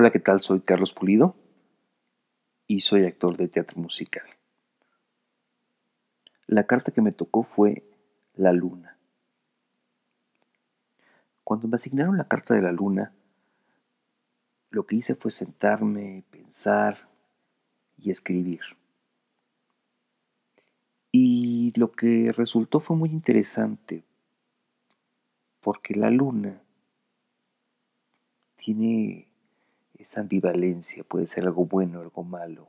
Hola, ¿qué tal? Soy Carlos Pulido y soy actor de teatro musical. La carta que me tocó fue la luna. Cuando me asignaron la carta de la luna, lo que hice fue sentarme, pensar y escribir. Y lo que resultó fue muy interesante, porque la luna tiene esa ambivalencia, puede ser algo bueno, algo malo.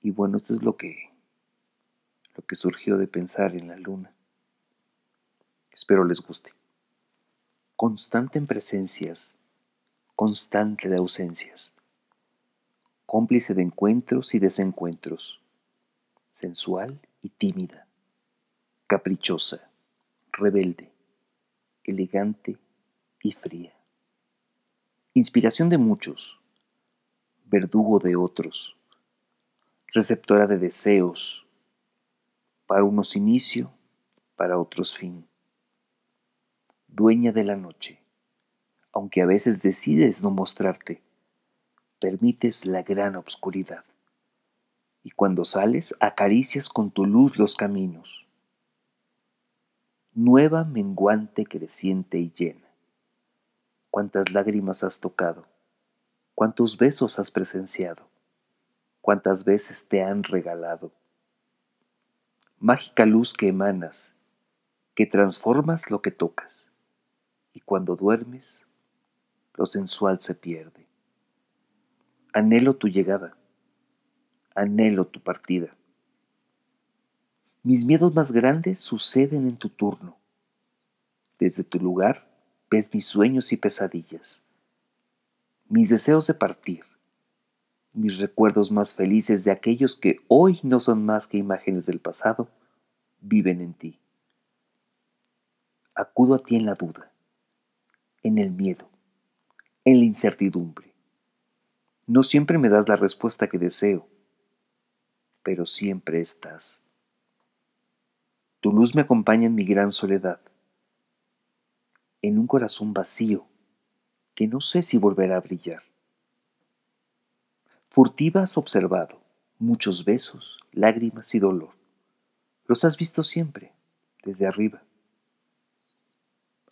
Y bueno, esto es lo que lo que surgió de pensar en la luna. Espero les guste. Constante en presencias, constante de ausencias, cómplice de encuentros y desencuentros, sensual y tímida, caprichosa, rebelde, elegante y fría inspiración de muchos, verdugo de otros, receptora de deseos, para unos inicio, para otros fin, dueña de la noche, aunque a veces decides no mostrarte, permites la gran obscuridad, y cuando sales acaricias con tu luz los caminos, nueva menguante creciente y llena cuántas lágrimas has tocado, cuántos besos has presenciado, cuántas veces te han regalado. Mágica luz que emanas, que transformas lo que tocas, y cuando duermes, lo sensual se pierde. Anhelo tu llegada, anhelo tu partida. Mis miedos más grandes suceden en tu turno. Desde tu lugar ves mis sueños y pesadillas, mis deseos de partir, mis recuerdos más felices de aquellos que hoy no son más que imágenes del pasado, viven en ti. Acudo a ti en la duda, en el miedo, en la incertidumbre. No siempre me das la respuesta que deseo, pero siempre estás. Tu luz me acompaña en mi gran soledad en un corazón vacío que no sé si volverá a brillar. Furtiva has observado muchos besos, lágrimas y dolor. Los has visto siempre, desde arriba.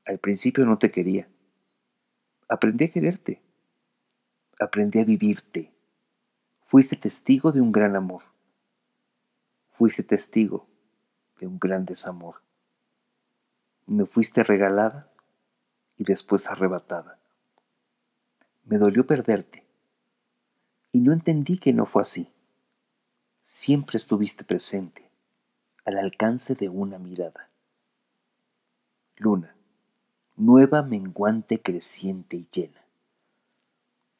Al principio no te quería. Aprendí a quererte. Aprendí a vivirte. Fuiste testigo de un gran amor. Fuiste testigo de un gran desamor. Me fuiste regalada y después arrebatada. Me dolió perderte y no entendí que no fue así. Siempre estuviste presente, al alcance de una mirada. Luna, nueva menguante creciente y llena.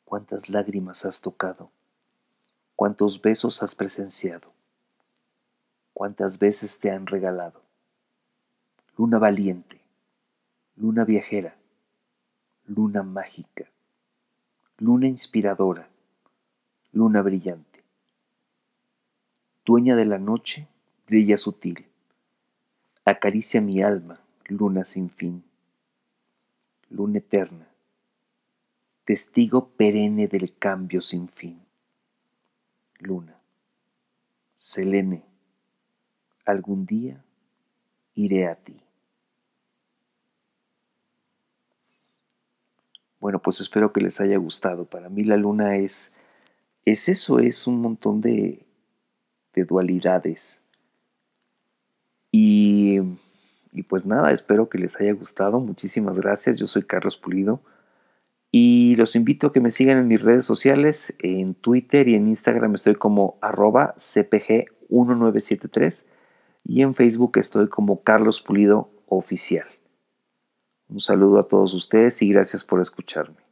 Cuántas lágrimas has tocado, cuántos besos has presenciado, cuántas veces te han regalado. Luna valiente, luna viajera, luna mágica, luna inspiradora, luna brillante. Dueña de la noche, brilla sutil, acaricia mi alma, luna sin fin, luna eterna, testigo perenne del cambio sin fin. Luna, Selene, algún día iré a ti. Bueno, pues espero que les haya gustado. Para mí la luna es, es eso, es un montón de, de dualidades. Y, y pues nada, espero que les haya gustado. Muchísimas gracias. Yo soy Carlos Pulido. Y los invito a que me sigan en mis redes sociales. En Twitter y en Instagram estoy como arroba cpg1973. Y en Facebook estoy como Carlos Pulido Oficial. Un saludo a todos ustedes y gracias por escucharme.